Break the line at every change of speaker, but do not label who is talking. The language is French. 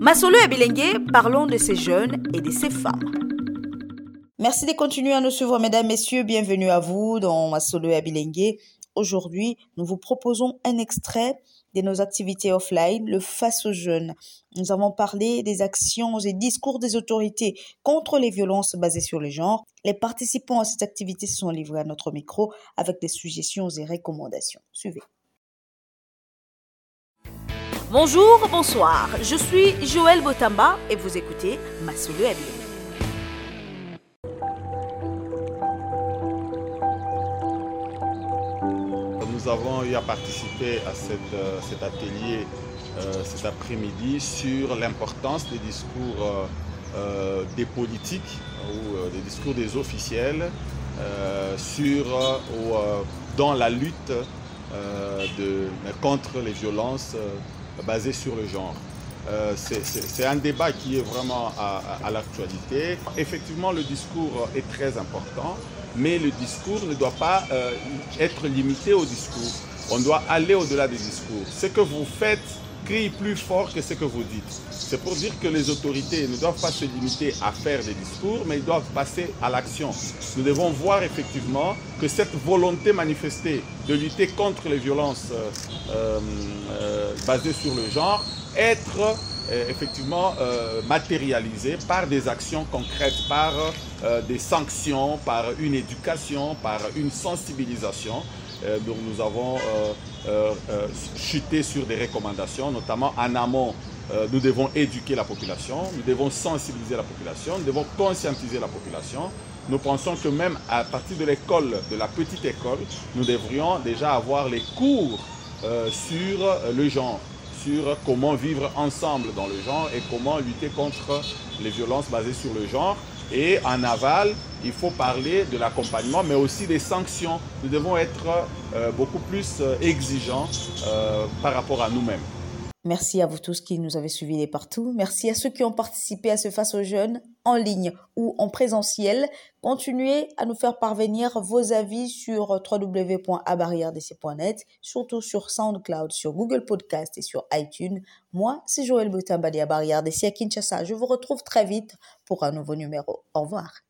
Masolo et Bilengue, parlons de ces jeunes et de ces femmes. Merci de continuer à nous suivre, mesdames, messieurs. Bienvenue à vous dans Masolo et Bilengue. Aujourd'hui, nous vous proposons un extrait de nos activités offline, le Face aux jeunes. Nous avons parlé des actions et discours des autorités contre les violences basées sur le genre. Les participants à cette activité se sont livrés à notre micro avec des suggestions et recommandations. Suivez. Bonjour, bonsoir. Je suis Joël Botamba et vous écoutez Massoulou Abilene.
Nous avons eu à participer à euh, cet atelier euh, cet après-midi sur l'importance des discours euh, des politiques ou des discours des officiels sur, dans la lutte contre les violences basées sur le genre. c'est un débat qui est vraiment à l'actualité. Effectivement, le discours est très important mais le discours ne doit pas euh, être limité au discours. On doit aller au-delà du discours. Ce que vous faites crie plus fort que ce que vous dites. C'est pour dire que les autorités ne doivent pas se limiter à faire des discours, mais ils doivent passer à l'action. Nous devons voir effectivement que cette volonté manifestée de lutter contre les violences euh, euh, basées sur le genre, être effectivement matérialisée par des actions concrètes, par euh, des sanctions, par une éducation, par une sensibilisation. Euh, nous avons euh, chuté sur des recommandations, notamment en amont. nous devons éduquer la population, nous devons sensibiliser la population, nous devons conscientiser la population. Nous pensons que même à partir de l'école, de la petite école, nous devrions déjà avoir les cours sur le genre, sur comment vivre ensemble dans le genre et comment lutter contre les violences basées sur le genre. Et en aval, il faut parler de l'accompagnement, mais aussi des sanctions. Nous devons être euh, beaucoup plus euh, exigeants euh, par rapport à nous-mêmes.
Merci à vous tous qui nous avez suivis de partout. Merci à ceux qui ont participé à ce Face aux jeunes en ligne ou en présentiel. Continuez à nous faire parvenir vos avis sur www.abarrièredc.net, surtout sur SoundCloud, sur Google Podcast et sur iTunes. Moi, c'est Joël Boutambadi à Barrière à Kinshasa. Je vous retrouve très vite pour un nouveau numéro. Au revoir.